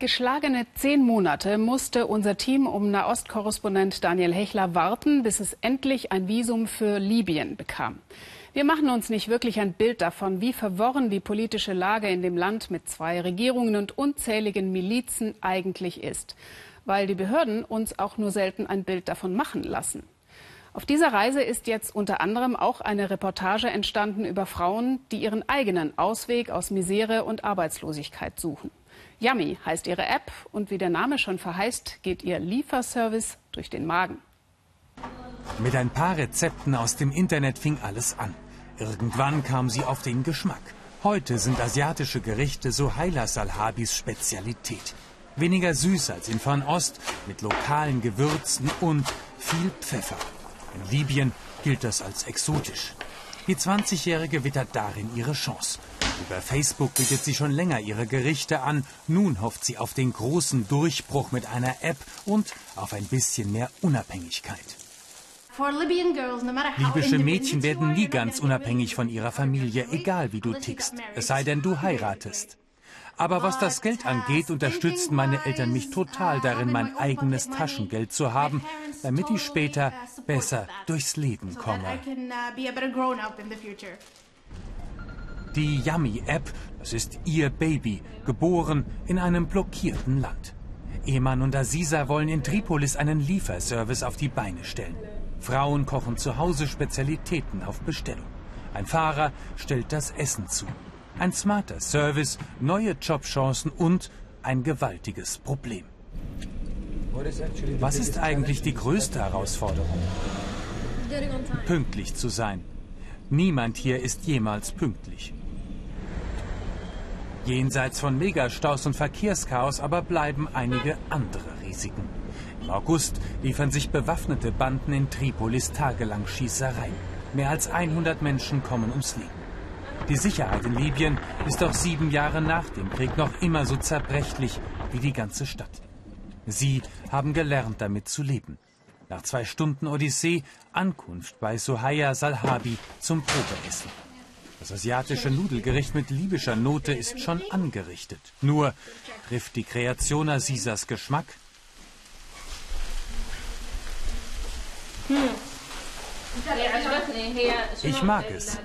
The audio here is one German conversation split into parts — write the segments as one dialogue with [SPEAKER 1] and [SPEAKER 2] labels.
[SPEAKER 1] Geschlagene zehn Monate musste unser Team um Nahostkorrespondent Daniel Hechler warten, bis es endlich ein Visum für Libyen bekam. Wir machen uns nicht wirklich ein Bild davon, wie verworren die politische Lage in dem Land mit zwei Regierungen und unzähligen Milizen eigentlich ist, weil die Behörden uns auch nur selten ein Bild davon machen lassen. Auf dieser Reise ist jetzt unter anderem auch eine Reportage entstanden über Frauen, die ihren eigenen Ausweg aus Misere und Arbeitslosigkeit suchen. Yummy heißt ihre App und wie der Name schon verheißt, geht ihr Lieferservice durch den Magen.
[SPEAKER 2] Mit ein paar Rezepten aus dem Internet fing alles an. Irgendwann kam sie auf den Geschmack. Heute sind asiatische Gerichte so Suhaila Salhabis Spezialität. Weniger süß als in Fernost, mit lokalen Gewürzen und viel Pfeffer. In Libyen gilt das als exotisch. Die 20-Jährige wittert darin ihre Chance. Über Facebook bietet sie schon länger ihre Gerichte an. Nun hofft sie auf den großen Durchbruch mit einer App und auf ein bisschen mehr Unabhängigkeit. Libysche Mädchen werden nie ganz unabhängig von ihrer Familie, egal wie du tickst. Es sei denn, du heiratest. Aber was das Geld angeht, unterstützten meine Eltern mich total darin, mein eigenes Taschengeld zu haben, damit ich später besser durchs Leben komme. Die Yummy-App, das ist ihr Baby, geboren in einem blockierten Land. Eman und Aziza wollen in Tripolis einen Lieferservice auf die Beine stellen. Frauen kochen zu Hause Spezialitäten auf Bestellung. Ein Fahrer stellt das Essen zu. Ein smarter Service, neue Jobchancen und ein gewaltiges Problem. Was ist eigentlich die größte Herausforderung? Pünktlich zu sein. Niemand hier ist jemals pünktlich. Jenseits von Megastaus und Verkehrschaos aber bleiben einige andere Risiken. Im August liefern sich bewaffnete Banden in Tripolis tagelang Schießereien. Mehr als 100 Menschen kommen ums Leben. Die Sicherheit in Libyen ist auch sieben Jahre nach dem Krieg noch immer so zerbrechlich wie die ganze Stadt. Sie haben gelernt, damit zu leben. Nach zwei Stunden Odyssee Ankunft bei Sohaya Salhabi zum Probeessen. Das asiatische Nudelgericht mit libyscher Note ist schon angerichtet. Nur trifft die Kreation Azizas Geschmack? Ich mag es.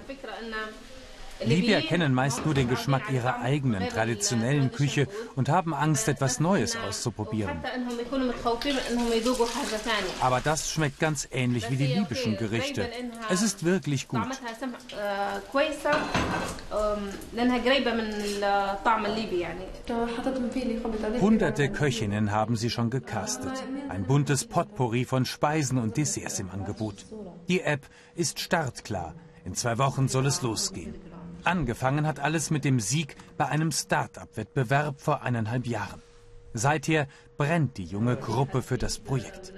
[SPEAKER 2] Libyer kennen meist nur den Geschmack ihrer eigenen traditionellen Küche und haben Angst, etwas Neues auszuprobieren. Aber das schmeckt ganz ähnlich wie die libyschen Gerichte. Es ist wirklich gut. Hunderte Köchinnen haben sie schon gecastet. Ein buntes Potpourri von Speisen und Desserts im Angebot. Die App ist startklar. In zwei Wochen soll es losgehen. Angefangen hat alles mit dem Sieg bei einem Start-up-Wettbewerb vor eineinhalb Jahren. Seither brennt die junge Gruppe für das Projekt.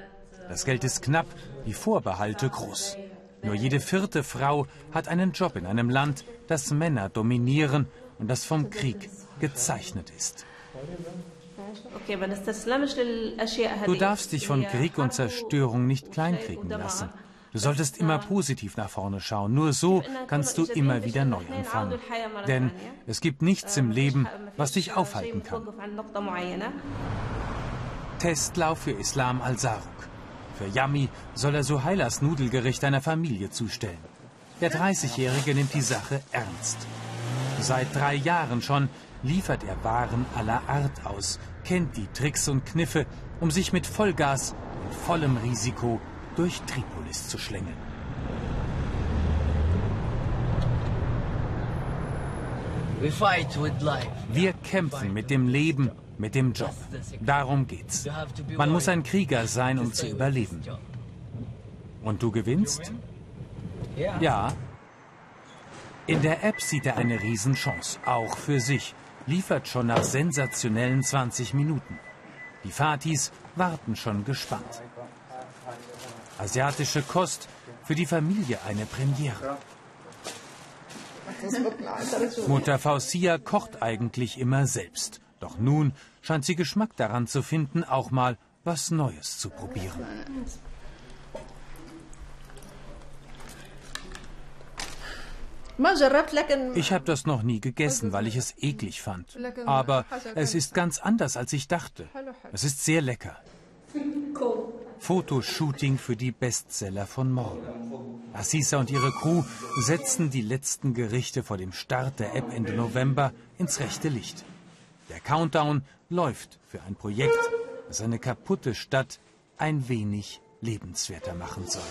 [SPEAKER 2] Das Geld ist knapp, die Vorbehalte groß. Nur jede vierte Frau hat einen Job in einem Land, das Männer dominieren und das vom Krieg gezeichnet ist. Du darfst dich von Krieg und Zerstörung nicht kleinkriegen lassen. Du solltest immer positiv nach vorne schauen. Nur so kannst du immer wieder neu anfangen. Denn es gibt nichts im Leben, was dich aufhalten kann. Testlauf für Islam al-Saruk. Für Yami soll er Suhailas Nudelgericht einer Familie zustellen. Der 30-Jährige nimmt die Sache ernst. Seit drei Jahren schon liefert er Waren aller Art aus, kennt die Tricks und Kniffe, um sich mit Vollgas, mit vollem Risiko durch Tripolis zu schlängeln. Wir kämpfen mit dem Leben, mit dem Job. Darum geht's. Man muss ein Krieger sein, um zu überleben. Und du gewinnst? Ja. In der App sieht er eine Riesenchance, auch für sich. Liefert schon nach sensationellen 20 Minuten. Die Fatis warten schon gespannt. Asiatische Kost für die Familie eine Premiere. Mutter Fausia kocht eigentlich immer selbst. Doch nun scheint sie Geschmack daran zu finden, auch mal was Neues zu probieren. Ich habe das noch nie gegessen, weil ich es eklig fand. Aber es ist ganz anders, als ich dachte. Es ist sehr lecker. Fotoshooting für die Bestseller von morgen. Assisa und ihre Crew setzen die letzten Gerichte vor dem Start der App Ende November ins rechte Licht. Der Countdown läuft für ein Projekt, das eine kaputte Stadt ein wenig lebenswerter machen soll.